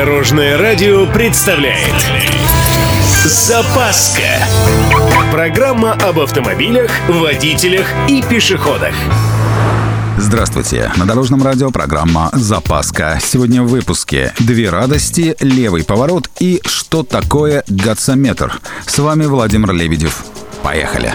Дорожное радио представляет Запаска Программа об автомобилях, водителях и пешеходах Здравствуйте! На Дорожном радио программа «Запаска». Сегодня в выпуске «Две радости», «Левый поворот» и «Что такое гацометр?». С вами Владимир Лебедев. Поехали!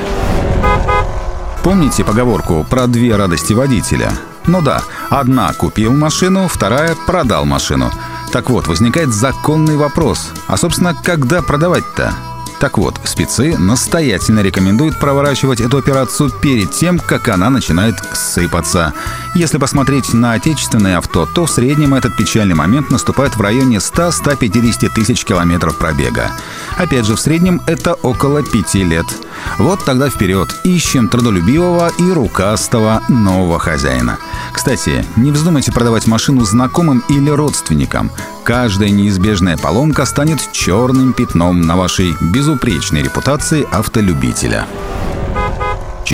Помните поговорку про две радости водителя? Ну да, одна купил машину, вторая продал машину. Так вот, возникает законный вопрос. А, собственно, когда продавать-то? Так вот, спецы настоятельно рекомендуют проворачивать эту операцию перед тем, как она начинает сыпаться. Если посмотреть на отечественные авто, то в среднем этот печальный момент наступает в районе 100-150 тысяч километров пробега. Опять же, в среднем это около 5 лет. Вот тогда вперед, ищем трудолюбивого и рукастого нового хозяина. Кстати, не вздумайте продавать машину знакомым или родственникам. Каждая неизбежная поломка станет черным пятном на вашей безупречной репутации автолюбителя.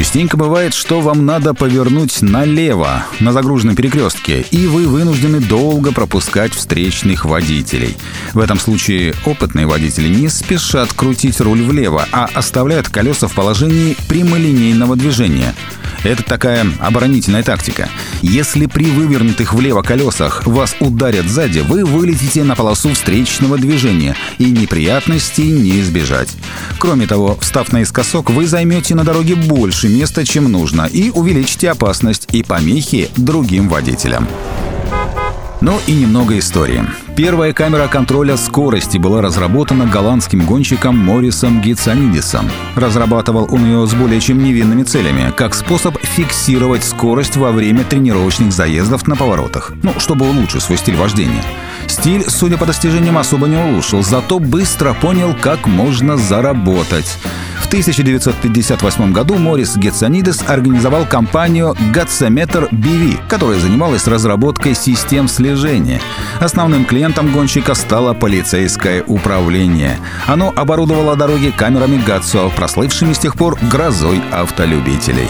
Частенько бывает, что вам надо повернуть налево на загруженном перекрестке, и вы вынуждены долго пропускать встречных водителей. В этом случае опытные водители не спешат крутить руль влево, а оставляют колеса в положении прямолинейного движения – это такая оборонительная тактика. Если при вывернутых влево колесах вас ударят сзади, вы вылетите на полосу встречного движения, и неприятностей не избежать. Кроме того, встав наискосок, вы займете на дороге больше места, чем нужно, и увеличите опасность и помехи другим водителям. Ну и немного истории. Первая камера контроля скорости была разработана голландским гонщиком Морисом Гитсанидисом. Разрабатывал он ее с более чем невинными целями, как способ фиксировать скорость во время тренировочных заездов на поворотах, ну, чтобы улучшить свой стиль вождения. Стиль, судя по достижениям, особо не улучшил, зато быстро понял, как можно заработать. 1958 году Морис Гетсонидес организовал компанию Gatsometer BV, которая занималась разработкой систем слежения. Основным клиентом гонщика стало полицейское управление. Оно оборудовало дороги камерами Гатсо, прослывшими с тех пор грозой автолюбителей.